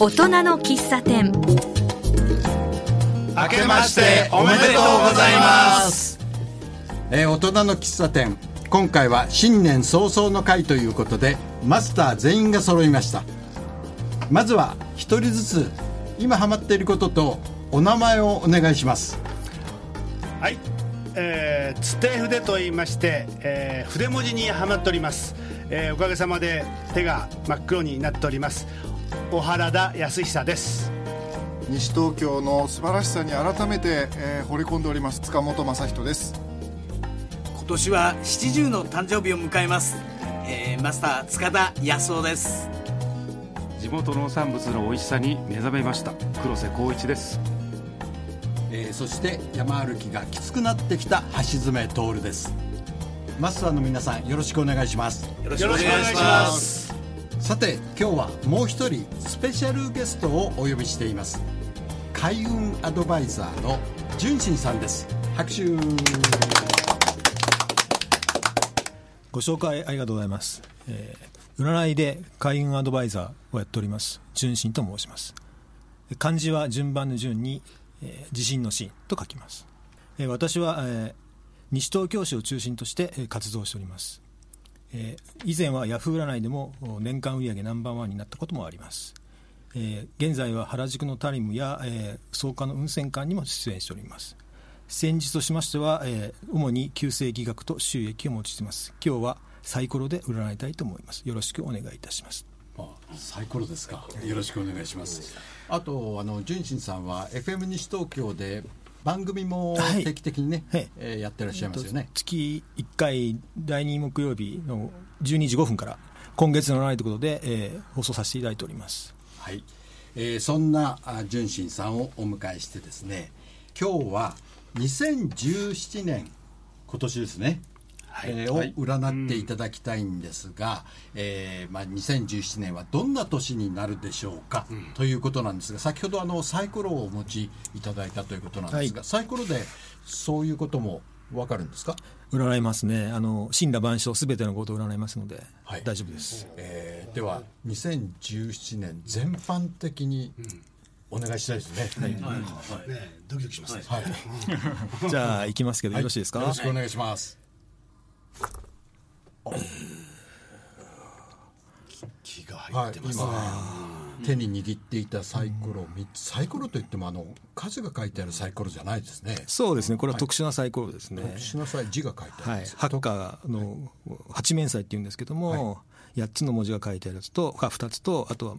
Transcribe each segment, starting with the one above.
大人の喫茶店。明けましておめでとうございます。えー大人の喫茶店。今回は新年早々の会ということでマスター全員が揃いました。まずは一人ずつ今ハマっていることとお名前をお願いします。はい、えー、つて筆と言いまして、えー筆文字にはまっております、えーおかげさまで手が真っ黒になっております小原田康久です。西東京の素晴らしさに改めて、えー惚れ込んでおります。塚本正人です。今年は70の誕生日を迎えます、えーマスター塚田康夫です。地元農産物の美味しさに目覚めました。黒瀬光一です。えーそして山歩きがきつくなってきた橋爪徹です。マスターの皆さんよろしくお願いします。よろしくお願いしますさて今日はもう一人スペシャルゲストをお呼びしています。開運アドバイザーの純真さんです。拍手。ご紹介ありがとうございます、えー占いで開運アドバイザーをやっております。純真と申します。漢字は順番の順に、えー自信の信と書きます、えー私は、えー西東京市を中心としてえー活動しております、えー以前はヤフー占いでもお年間売上ナンバーワンになったこともあります、えー現在は原宿のタリムや、えー草加の運泉館にも出演しております。先日としましては、えー主に旧世紀学と収益を用いています。今日はサイコロで占いたいと思います。よろしくお願いいたします。あサイコロですか。よろしくお願いします。あとあの純真さんは FM 西東京で番組もはい。定期的にね、はい。えーやってらっしゃいますよね。月1回第2木曜日の12時5分から今月の占いということで、えー放送させていただいております。はい、えーそんなあ純真さんをお迎えしてですね今日は2017年今年ですね、えーを占っていただきたいんですが、えーまあ、2017年はどんな年になるでしょうか、ということなんですが先ほどあのサイコロをお持ちいただいたということなんですが、はい。サイコロでそういうことも分かるんですか、占いますね。あの神羅万象すべてのことを占いますので、はい。大丈夫です。えーでは2017年全般的にお願いしたいですね、ねドキドキしますね、はい。じゃあ行きますけど、よろしいですか？よろしくお願いします。気が入はいって、ます、今手に握っていたサイコロ三つ、サイコロといってもあの数が書いてあるサイコロじゃないですね。そうですね。これは特殊なサイコロですね、特殊なサイ字が書いてあるんはい。です、ハッカーの八面祭っていうんですけども、8つの文字が書いてあるやつとあ2つとあとは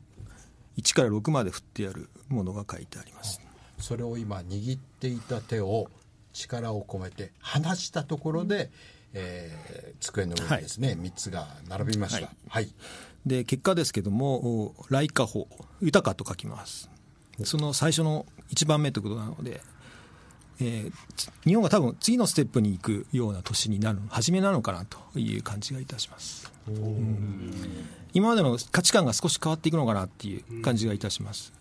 1から6まで振ってあるものが書いてあります。それを今握っていた手を力を込めて離したところで、えー机の上にですね、三つが並びました。はい。はい。で結果ですけどもお来華法豊かと書きます。その最初の1番目ということなので、えーつ日本が多分次のステップに行くような年になる初めなのかなという感じがいたします。うん今までの価値観が少し変わっていくのかなっていう感じがいたします。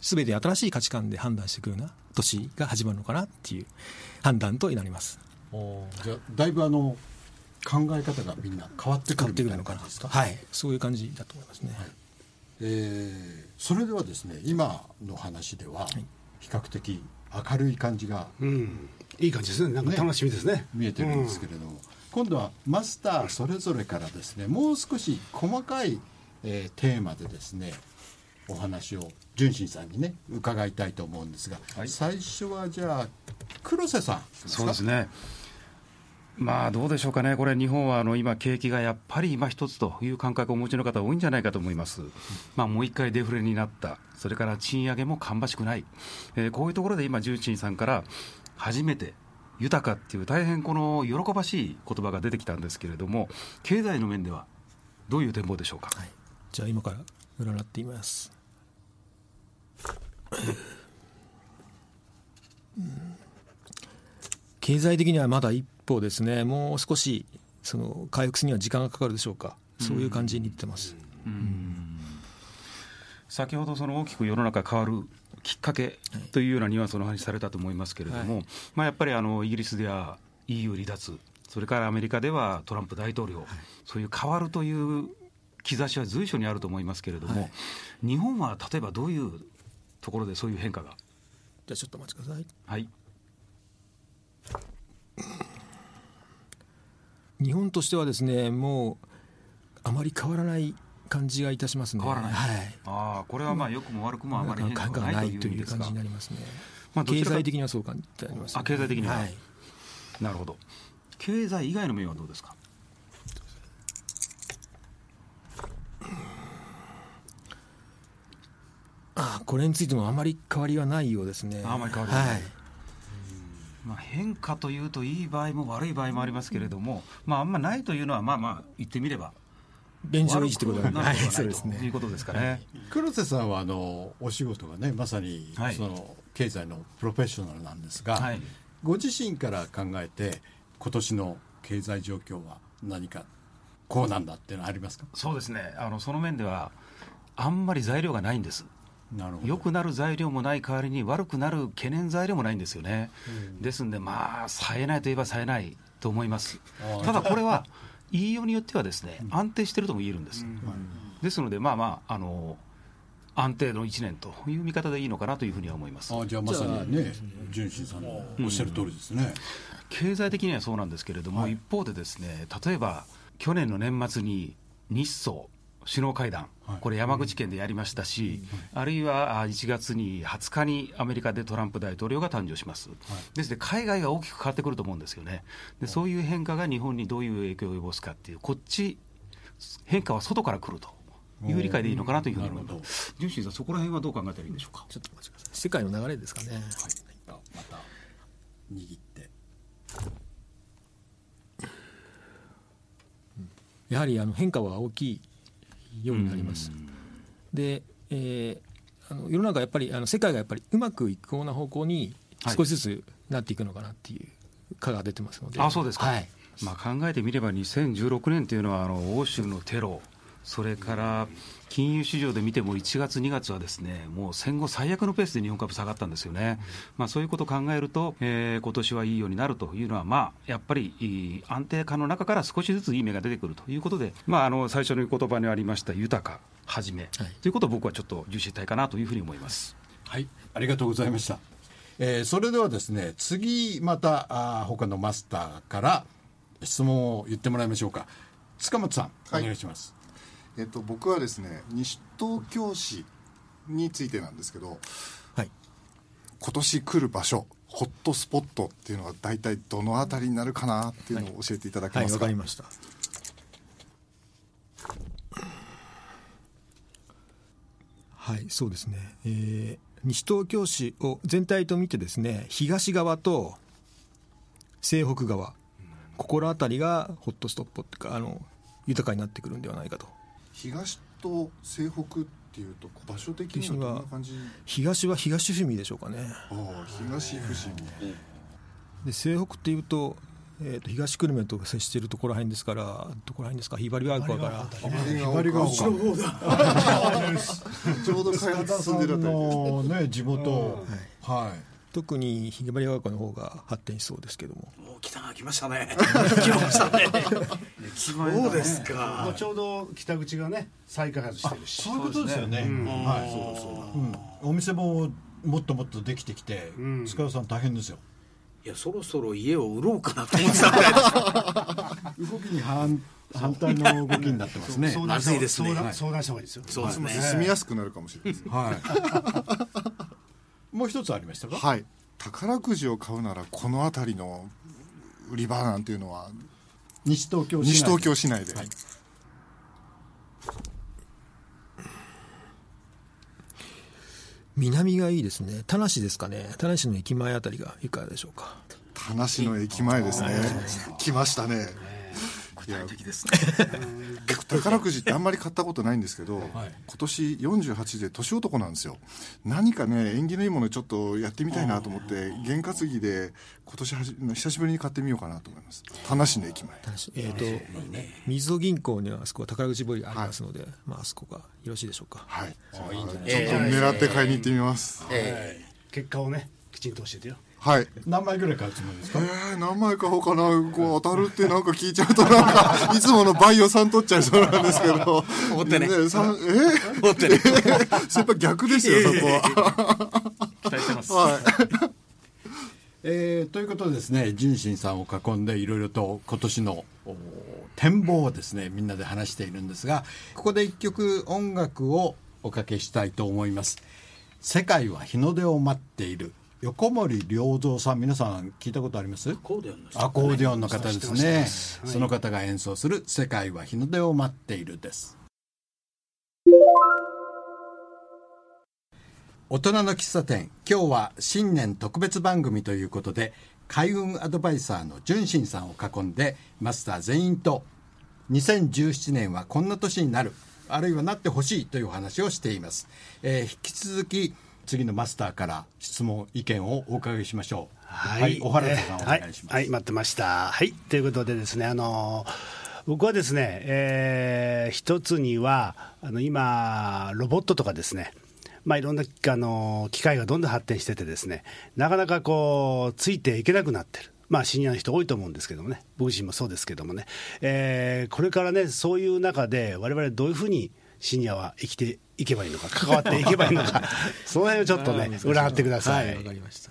全て新しい価値観で判断していくような年が始まるのかなっていう判断となりますじゃあだいぶあの考え方がみんな変わってくるみたいなくるのかな感じですか？はい。そういう感じだと思いますね、えーそれではですね今の話では比較的明るい感じがうん。いい感じですね。なんか楽しみですね。見えてるんですけれども、今度はマスターそれぞれからですねもう少し細かい、えーテーマでですねお話を純真さんにね伺いたいと思うんですが、最初はじゃあ黒瀬さんそうですねまあどうでしょうかね、これ、日本はあの今、景気がやっぱり今一つという感覚をお持ちの方、多いんじゃないかと思います、まあ、もう一回デフレになった、それから賃上げも芳しくない、えーこういうところで今、重鎮さんから初めて豊かっていう、大変この喜ばしい言葉が出てきたんですけれども、経済の面ではどういう展望でしょうか？じゃあ今から占ってみます、経済的にはまだ一歩ですねもう少しその回復するには時間がかかるでしょうか。そういう感じに言ってます、先ほどその大きく世の中変わるきっかけというようなニュアンスの話されたと思いますけれども、まあ、やっぱりあのイギリスでは EU 離脱、それからアメリカではトランプ大統領、そういう変わるという兆しは随所にあると思いますけれども、日本は例えばどういうところでそういう変化が？じゃあちょっとお待ちください。はい日本としてはですね、もうあまり変わらない感じがいたしますね。変わらない、はい。ああこれはまあ良くも悪くもあまり変化ががなといという感じになりますね。まあ経済的にはそう感じてあります、あ経済的にははい。なるほど経済以外の面はどうですか？あこれについてもあまり変わりはないようですね。あまり変わりはないはい。まあ、変化というといい場合も悪い場合もありますけれども、まあ、あんまないというのはまあまあ言ってみれば現状維持ということは悪くなはいい、ことはないそうですね。ということですかね。黒瀬さんはあのお仕事がねまさにはい。その経済のプロフェッショナルなんですが、はい。ご自身から考えて今年の経済状況は何かこうなんだっていうのはありますか？そうですね。あのその面ではあんまり材料がないんです良くなる材料もない代わりに悪くなる懸念材料もないんですよね、ですんでまあ冴えないといえば冴えないと思います。ただこれは言いようによってはですね安定してるとも言えるんです、ですのでまあまああの安定の1年という見方でいいのかなというふうには思います。あじゃあまさにね純真さんのおっしゃる通りですね、経済的にはそうなんですけれども、一方でですね例えば去年の年末に日ソ首脳会談、これ山口県でやりましたし、あるいはあ1月に20日にアメリカでトランプ大統領が誕生します、ですので海外が大きく変わってくると思うんですよね。でそういう変化が日本にどういう影響を及ぼすかっていうこっち変化は外から来ると。いう理解でいいのかなというふうに思います。純真さんそこら辺はどう考えたらいいんでしょうか？ちょっとお待ちください。世界の流れですかね。あまた握って。やはりあの変化は大きいようになります。で、えーあの世の中やっぱりあの世界がやっぱりうまくいくような方向にはい少しずつなっていくのかなっていう科が出てますので。あそうですか、はい。まあ、考えてみれば2016年というのはあの欧州のテロそれから金融市場で見ても1月、2月はですねもう戦後最悪のペースで日本株下がったんですよね、まあ、そういうことを考えると、えー今年はいいようになるというのは、まあ、やっぱりいい安定感の中から少しずついい芽が出てくるということで、まあ、あの最初の言葉にありました豊か、はじめ、ということを僕はちょっと重視したいかなというふうに思います。はい。ありがとうございました、えーそれではですね次またあー他のマスターから質問を言ってもらいましょうか。塚本さん、はい。お願いしますえっと、僕はですね西東京市についてなんですけどはい。今年来る場所ホットスポットっていうのは大体どの辺りになるかなっていうのを教えていただけはい、ますか、わかりました。はい、そうですね。えー西東京市を全体と見てですね、東側と西北側、ここら辺りがホットストップっていうか、あの豊かになってくるんではないかと。東と西北っていうと場所的にはどんな感じ？東は東伏見でしょうかね。ああ東伏見。で西北っていうと、えー、と東久留米と接しているところら辺ですから、どこら辺ですか、ひばりが丘から。ひばりが丘。ちょうど開発進んでるあたりでのね地元。はい特にひばりが丘の方が発展しそうですけども。もう来たな来ましたね。来ましたね。そうですか。ちょうど北口がね再開発してるし。そういうことですよね。はい。そうそう、う。ん、お店ももっともっとできてきて、塚田さん大変ですよ。いやそろそろ家を売ろうかなと思ってたぐらいです。動きに反反対の動きになってますね。相ま談したずいですね相談相談した方がいいですよそうですね住みやすくなるかもしれないですはい もう一つありましたか？はい。宝くじを買うならこの辺りの売り場なんていうのは西東京市内西東京市内で、はい。南がいいですね。田無ですかね。田無の駅前あたりがいかがでしょうか？田無の駅前ですね。来ましたね具体的ですね。僕宝くじってあんまり買ったことないんですけど、今年48で年男なんですよ。何かね縁起のいいものちょっとやってみたいなと思って験担ぎで今年はじ久しぶりに買ってみようかなと思います。田無の駅前。田無えっ、と、水戸銀行にはあそこは宝くじ堀がありますので、まああそこがよろしいでしょうか。はい。ちょっと狙って買いに行ってみます、結果をねきちんと教えてよはい。何枚ぐらい買うつもりですか？えー、何枚買おうかな。こう当たるってなんか聞いちゃうとなんか いつもの倍予算取っちゃいそうなんですけど。思ってね。ねさんえー、思ってね。先輩逆ですよそこは。期待してます。はい。えーということでですね純真さんを囲んでいろいろと今年のお展望をですねみんなで話しているんですがここで一曲音楽をおかけしたいと思います「世界は日の出を待っている」横森良三さん皆さん聞いたことあります？アコーディオンの方ですね。はいその方が演奏する「世界は日の出を待っている」です。大人の喫茶店今日は新年特別番組ということで開運アドバイザーの純真さんを囲んでマスター全員と2017年はこんな年になるあるいはなってほしいというお話をしています、えー引き続き次のマスターから質問意見をお伺いしましょうはい、小原田さん、えーお願いします、はい、はい待ってました。はい、ということでですね、あの僕はですね、えー一つにはあの今ロボットとかですね。まあ、いろんなあの機械がどんどん発展しててですねなかなかこうついていけなくなってる。まあ、シニアの人多いと思うんですけどもね、僕自身もそうですけどもね、えーこれからね、そういう中で、われわれどういうふうにシニアは生きていけばいいのか、関わっていけばいいのか、その辺をちょっとね、占ってください。わかりました。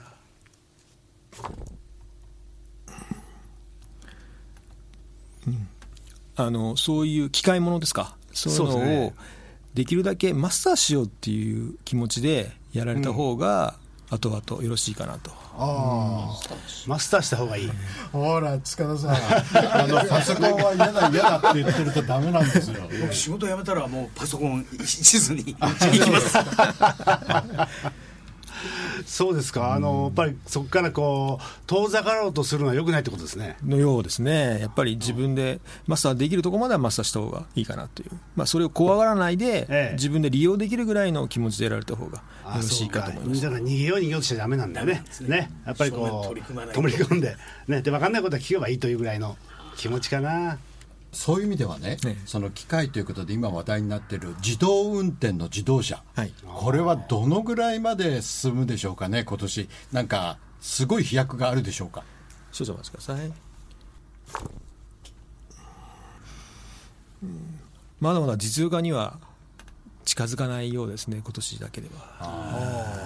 あのそういう機械ものですか？そういうのをそうですね。できるだけマスターしようっていう気持ちでやられた方が後々よろしいかなと、あマスターした方がいい。あほら塚田さん。あのパソコンは嫌だ嫌だって言ってるとダメなんですよ。僕仕事辞めたらもうパソコン地図に 行きますそうですか、あのやっぱりそこからこう遠ざかろうとするのはよくないってことですね。のようですね、やっぱり自分でマスターできるところまではマスターした方がいいかなという、まあ、それを怖がらないで、ええ。自分で利用できるぐらいの気持ちでやられた方がよろしいかと思います。だか。ら逃げよう逃げようとしちゃダメなんだよね。ね。やっぱりこう取り組 んで。ね。で分かんないことは聞けばいいというぐらいの気持ちかな。そういう意味ではね、ねその機械ということで今話題になっている自動運転の自動車、はい。これはどのぐらいまで進むでしょうかね今年。なんかすごい飛躍があるでしょうか。少々お待ちください。うん。まだまだ実用化には近づかないようですね、今年だけでは。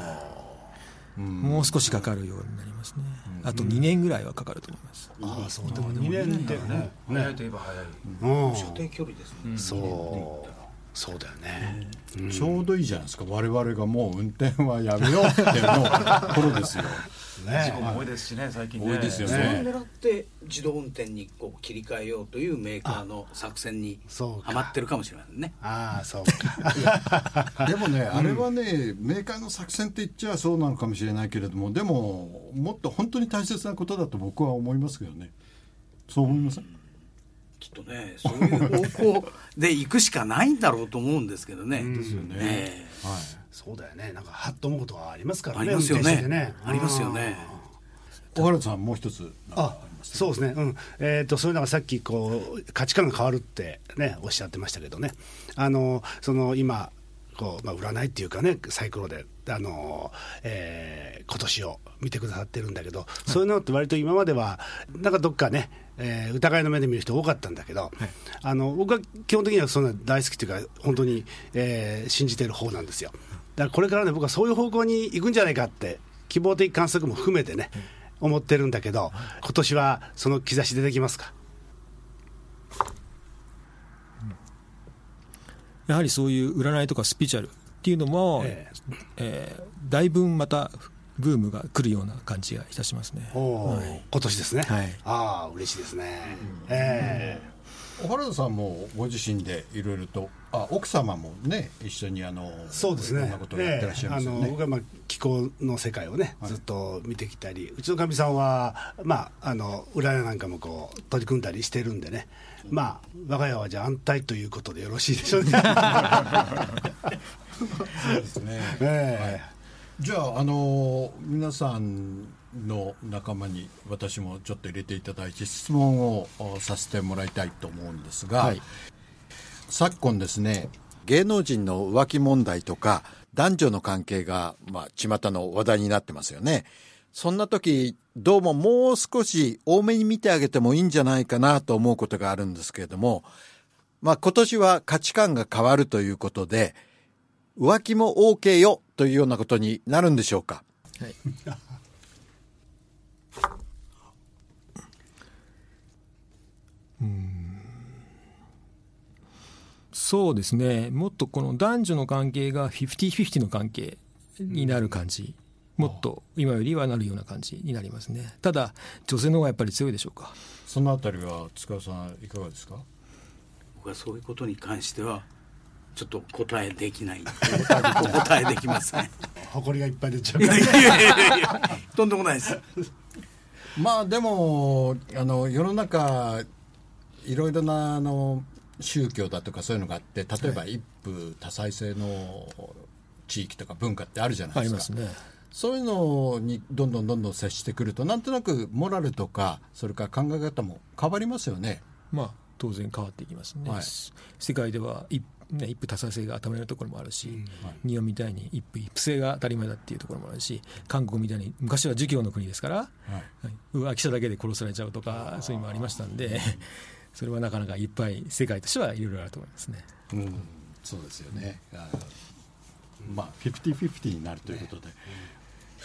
もう少しかかるようになりますね。あと2年ぐらいはかかると思います。ああそうでも2年でね。早いといえば早い。うん。射程距離ですね。そうそうだよね。ちょうどいいじゃないですか。我々がもう運転はやめようっての頃ですよ。ね多いですしね、最近ね。多いですよそれをね狙って自動運転にこう切り替えようというメーカーの作戦にはまってるかもしれませんね。ああそうか。でもね、あれはね、メーカーの作戦って言っちゃそうなのかもしれないけれども、でも、もっと本当に大切なことだと僕は思いますけどね。そう思いません、きっとねそういう方向で行くしかないんだろうと思うんですけどね。ですよね。ええ。はい。そうだよね。なんかはっと思うことはありますからね。ありますよ運転しててね。ありますよね。小原さん、もう一つ。あそうですね、うん。えー、とそういうのがさっきこう、価値観が変わるって、ね、おっしゃってましたけどね、あのその今こう、まあ、占いっていうかね、サイコロで、あのえー今年を見てくださってるんだけど、そういうのって割と今までは、なんかどっかね、えー疑いの目で見る人多かったんだけど、あの僕は基本的にはそんな大好きっていうか、本当に、えー信じてる方なんですよ。だからこれからね、僕はそういう方向に行くんじゃないかって、希望的観測も含めてね、思ってるんだけど、今年はその兆し出てきますか？やはりそういう占いとかスピーチュアルっていうのも、ええーだいぶまたブームが来るような感じがいたしますね。はい今年ですね。はいああ、嬉しいですね。え小原田さんもご自身でいろいろと、あ奥様もね、一緒にあのえそうですねいろんな。ことをやってらっしゃいますよね。ええあの僕はまあ気候の世界をね、ずっと見てきたり、うちのかみさんは、まあ、あの占いなんかもこう取り組んだりしてるんでね、まあ、我が家はじゃあ安泰ということでよろしいでしょうね。そうですね。ええじゃあ、あの皆さんの仲間に私もちょっと入れていただいて質問をおさせてもらいたいと思うんですが、はい。昨今ですね芸能人の浮気問題とか男女の関係が、まあ、巷の話題になってますよね。そんな時、どうももう少し多めに見てあげてもいいんじゃないかなと思うことがあるんですけれども、まあ今年は価値観が変わるということで、浮気も OK よというようなことになるんでしょうか。はい。そうですね、もっとこの男女の関係が50-50の関係になる感じ、もっと今よりはなるような感じになりますね、ただ、女性の方がやっぱり強いでしょうか。そのあたりは塚田さん、いかがですか？僕はそういうことに関しては、ちょっと答えできない、答えできますね。誇りがいっぱい出ちゃういやいやいやとんでもないです。まあでもあの世の中いろいろなあの宗教だとかそういうのがあって例えば一夫多妻制の地域とか文化ってあるじゃないですか。すね、そういうのにどんどんどんどん接してくるとなんとなくモラルとかそれから考え方も変わりますよね。まあ当然変わっていきますね、はい、世界では一,、ね、一夫多妻制が当たり前のところもあるし、うん。はい、日本みたいに一夫一夫制が当たり前だっていうところもあるし韓国みたいに昔は儒教の国ですから、はい。浮気しただけで殺されちゃうとかそういうのもありましたんで それはなかなかいっぱい世界としてはいろいろあると思いますね。うん、そうですよね、まあ、50-50になるということで、ね、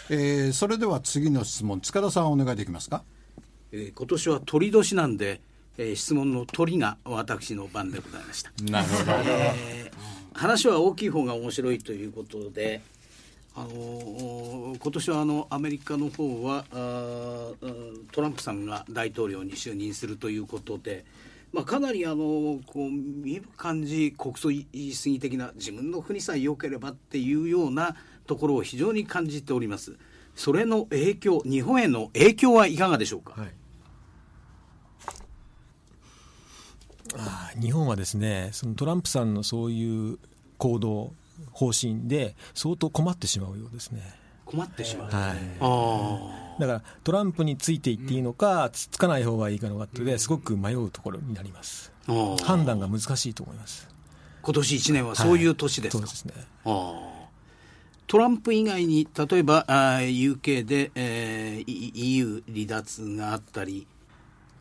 えー、それでは次の質問塚田さんお願いできますか、えー、今年は鳥年なんでえー、質問の鳥が私の番でございました。なるほど、えー、話は大きい方が面白いということで、あのー、今年はあのアメリカの方はあトランプさんが大統領に就任するということで、まあ、かなりあのこう見る感じ国葬言い過ぎ的な自分の国さえ良ければっていうようなところを非常に感じております。それの影響日本への影響はいかがでしょうか？はいあ日本はですねそのトランプさんのそういう行動方針で相当困ってしまうようですね。困ってしまう、はい、だからトランプについていっていいのか、つつかない方がいいかのかってですごく迷うところになります、判断が難しいと思います。今年1年はそういう年ですか、はい、そうですね。トランプ以外に例えばあ UK で、えー、EU 離脱があったり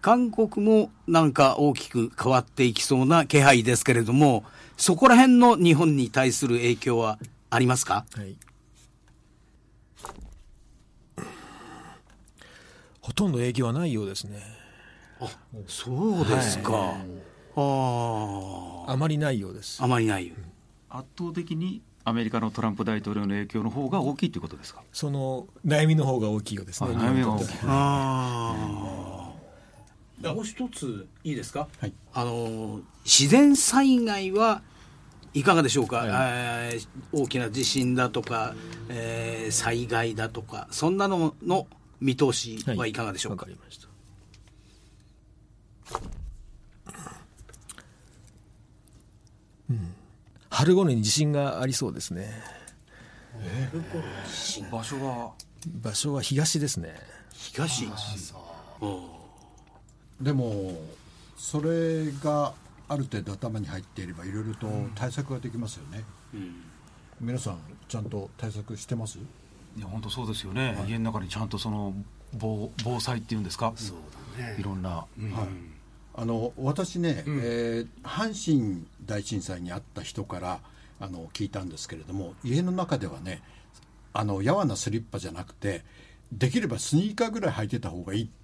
韓国もなんか大きく変わっていきそうな気配ですけれども、そこら辺の日本に対する影響はありますか、はい、ほとんど影響はないようですね。あそうですか。はい、ああまりないようです。あまりないよ。圧倒的にアメリカのトランプ大統領の影響の方が大きいということですか？その悩みの方が大きいようですね。悩みが大きい。ああ。もう一ついいですか、はい、あの自然災害はいかがでしょうか、はい、えー、大きな地震だとか、えー、災害だとかそんなのの見通しはい。かがでしょうか、はい、うん、春頃に地震がありそうですね。えー、場所は場所は東ですね。東？でもそれがある程度頭に入っていればいろいろと対策ができますよね、うん、皆さんちゃんと対策してます？いや本当そうですよね、はい、家の中にちゃんとその防防災っていうんですか？そうだね。いろんな、うん、はい。あの私ね、うん、えー、阪神大震災にあった人からあの聞いたんですけれども家の中ではねあのやわなスリッパじゃなくてできればスニーカーぐらい履いてた方がいいって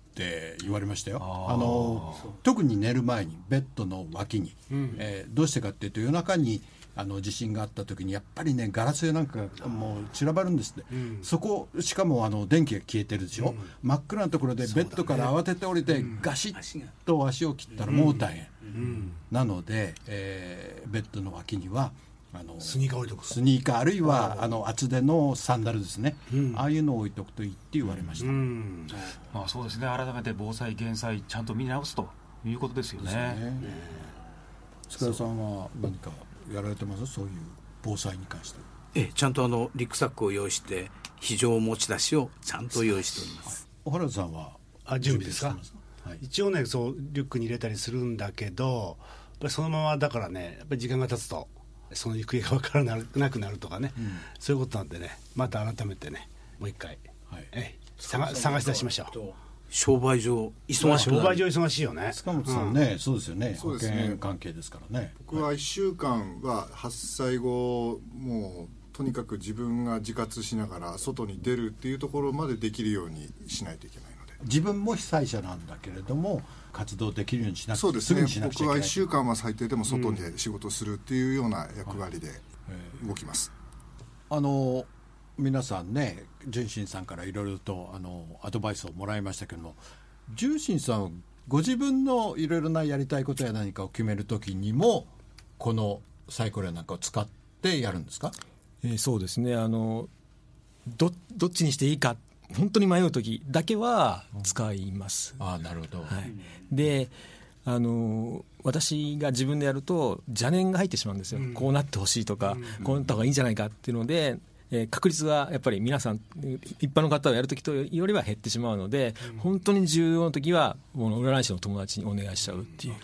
言われましたよ。あの特に寝る前にベッドの脇に、うん、えー、どうしてかっていうと夜中にあの地震があった時にやっぱりねガラスやなんかもう散らばるんですって、うん、そこしかもあの電気が消えてるでしょ、うん、真っ暗なところでベッドから慌てて降りて、ガシッと足を切ったらもう大変、なので、えー、ベッドの脇にはあのスニーカー置いとくスニーカーあるいはあの厚手のサンダルですね、うん、ああいうのを置いとくといいって言われました、うん、まあ、そうですね。改めて防災減災ちゃんと見直すということですよね。塚田さんは何かやられてます？そういう防災に関して。えちゃんとあのリュックサックを用意して非常持ち出しをちゃんと用意しております。小原さんはあ準備ですか？はい、一応ねそうリュックに入れたりするんだけどやっぱりそのままだからねやっぱり時間が経つとその行方が分からなくなるとかね、うん、そういうことなんでね。また改めてねもう一回、はい、え探探し出しましょう。商売上忙しく商売上忙しいよね。塚本さんね、そうですよね。保そうですね。険関係ですからね。僕は1週間は発災後もうとにかく自分が自活しながら外に出るっていうところまでできるようにしないといけない自分も被災者なんだけれども活動できるようにしなくそうですね。僕は1けない。週間は最低でも外で仕事するっていうような役割で動きます、あの皆さんね純真さんからいろいろとあのアドバイスをもらいましたけども純真さんご自分のいろいろなやりたいことや何かを決める時にもこのサイコロやなんかを使ってやるんですか？えーそうですね。あのどどっちにしていいか本当に迷う時だけは使います、ああなるほど、はい、であの私が自分でやると邪念が入ってしまうんですよ、こうなってほしいとか、こうなった方がいいんじゃないかっていうので、えー確率はやっぱり皆さん一般の方をやるときとよりは減ってしまうので、本当に重要な時はもう占い師の友達にお願いしちゃうっていう。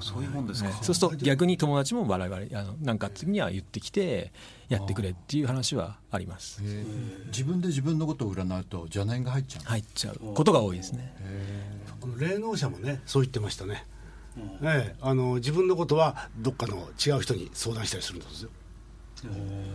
そういうもんですか、そうすると逆に友達も我々あのなんか次には言ってきてやってくれっていう話はあります。自分で自分のことを占うと邪念が入っちゃう、入っちゃう。ことが多いですね。この霊能者もねそう言ってましたね、ええあの自分のことはどっかの違う人に相談したりするんですよ。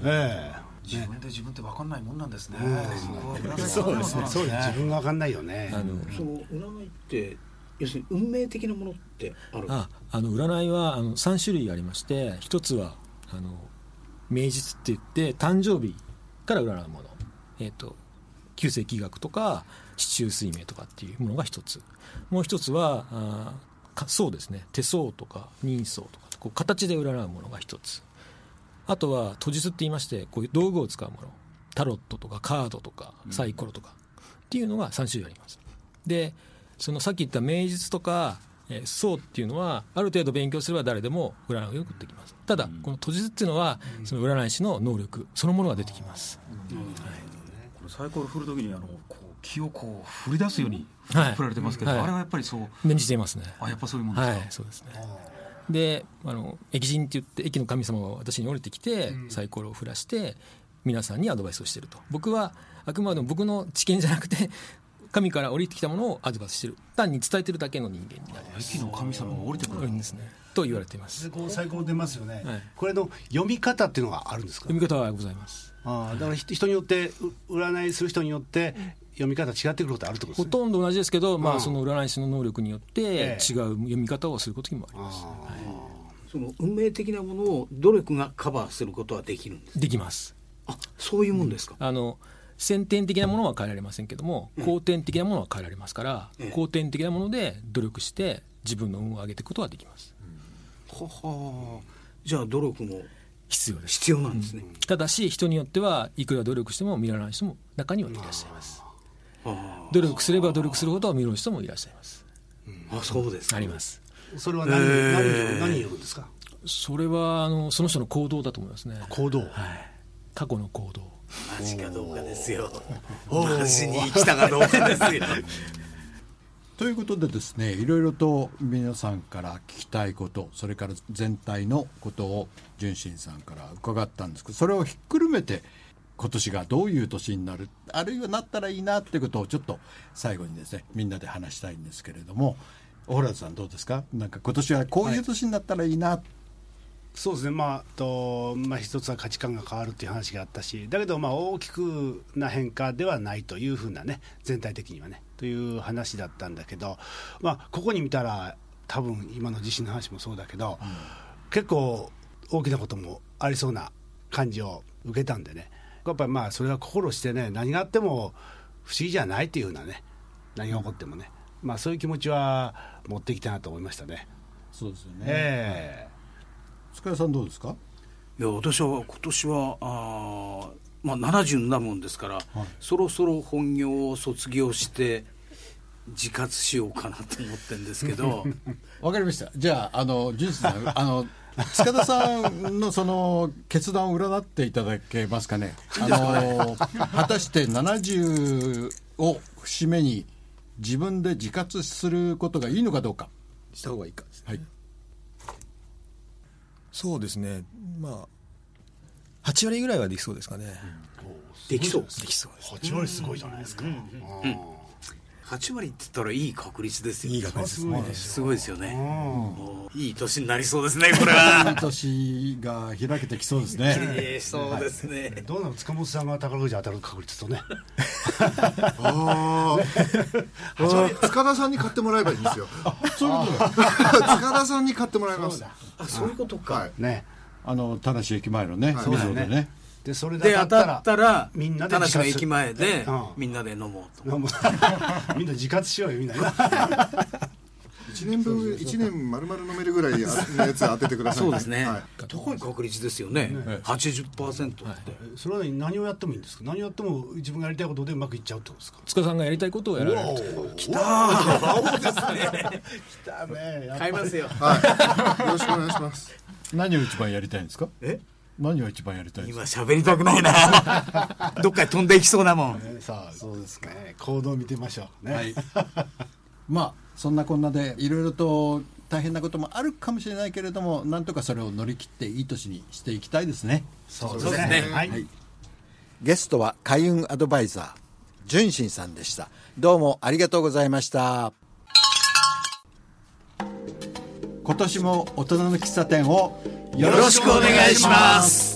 え自分で自分って分かんないもんなんですね、えそうですね。そうです自分が分かんないよね。あのその占いって要するに運命的なものってあるああの占いはあの3種類ありまして一つはあの名実って言って誕生日から占うもの、えー、と旧世紀学とか四柱推命とかっていうものが一つ。もう一つはあそうですね。手相とか人相とかこう形で占うものが一つ。あとは都実って言いましてこういう道具を使うもの。タロットとかカードとかサイコロとかっていうのが3種類あります。でそのさっき言った名実とか、えー相っていうのはある程度勉強すれば誰でも占いをよくできます。ただこの都実っていうのはその占い師の能力そのものが出てきます。これサイコロ振るときにあのこう気をこう振り出すようにはい。振られてますけど、はい。あれはやっぱりそう念じていますね。あやっぱそういうもんですか、はいそうですね。であの駅人って言って駅の神様が私に降りてきて、サイコロを振らして皆さんにアドバイスをしてると。僕はあくまでも僕の知見じゃなくて神から降りてきたものをアドバイスしてる。単に伝えてるだけの人間になります。駅の神様が降りてくる。ん。ですねと言われています。でこう最高出ますよね、はい。これの読み方っていうのがあるんですか？読み方はございます。ああだから人人によってう占いする人によって読み方違ってくることあるってことですね。ほとんど同じですけど、まあ、うんその占い師の能力によって違え。う読み方をすることにもあります、その運命的なものを努力がカバーすることはできるんですできます。あそういうもんですか、あの先天的なものは変えられませんけども後天的なものは変えられますから、ええ。後天的なもので努力して自分の運を上げていくことはできます。はは。じゃあ努力も必要です。必要なんですね、ただし人によってはいくら努力しても見られない人も中にはいらっしゃいます。あ努力すれば努力するほど見る人もいらっしゃいます。あそうですか。あります。それは何,、えー。何によるんですか？それはあのその人の行動だと思いますね。行動、はい過去の行動。マジかどうかですよ。マジに生きたかどうかですよ。ということでですねいろいろと皆さんから聞きたいことそれから全体のことを純真さんから伺ったんですけどそれをひっくるめて今年がどういう年になるあるいはなったらいいなっていうことをちょっと最後にですねみんなで話したいんですけれども小原さんどうですか？なんか今年はこういう年になったらいいな、そうですね。まあと、まあ、一つは価値観が変わるっていう話があったしだけどまあ大きくな変化ではないというふうなね全体的にはねという話だったんだけど、まあ、ここに見たら多分今の地震の話もそうだけど、結構大きなこともありそうな感じを受けたんでね。やっぱりまあそれは心してね何があっても不思議じゃないっていうふうなね何が起こってもね、まあ、そういう気持ちは持ってきたなと思いましたね。そうですよね、ええ塚谷さんどうですか？いや私は今年はあー、まあ、70になるもんですから、そろそろ本業を卒業して自活しようかなと思ってるんですけど。わかりました。じゃああの純真さん あの塚田さんのその決断を占っていただけますかね？あの果たして70を節目に自分で自活することがいいのかどうか。した方がいいかですね。はいそうですね。まあ8割ぐらいはできそうですかね、できそう。できそうです。8割すごいじゃないですか、うん8割って言ったらいい確率ですよいい確率ですね。すごいですよね。もういい年になりそうですねこれは。年が開けてきそうですね。ええそうですね、どうなの塚本さんが宝くじ当たる確率とね。ああ 塚田さんに買ってもらえばいいんですよ。そういうことだ 塚田さんに買ってもらいます。あそういうことか、はい。ね。あの田無駅前のねそうだよね。溝でねでそれでで当たっ当たったたららみんなで田無の自活駅前でうん。みんなで飲もうと。みんな自活しようよみんな。1年分1年丸々飲めるぐらいのやつ当ててくださいそうですね、はい。高い確率ですよね、80%って、それは何をやってもいいんですか？何をやっても自分がやりたいことでうまくいっちゃうってことですか？塚さんがやりたいことをやられる来たねやっぱ買いますよ。はい。よろしくお願いします。何を一番やりたいんですか？え？何を一番やりたいんですか？今喋りたくないな。どっかに飛んでいきそうだもん。ねさあ。そうですか、ね、行動を見てみましょうね、はい。まあそんなこんなでいろいろと大変なこともあるかもしれないけれどもなんとかそれを乗り切っていい年にしていきたいですね。そうですね。はい、はい。ゲストは開運アドバイザー純真さんでした。どうもありがとうございました。今年も大人の喫茶店をよよろしくお願いします。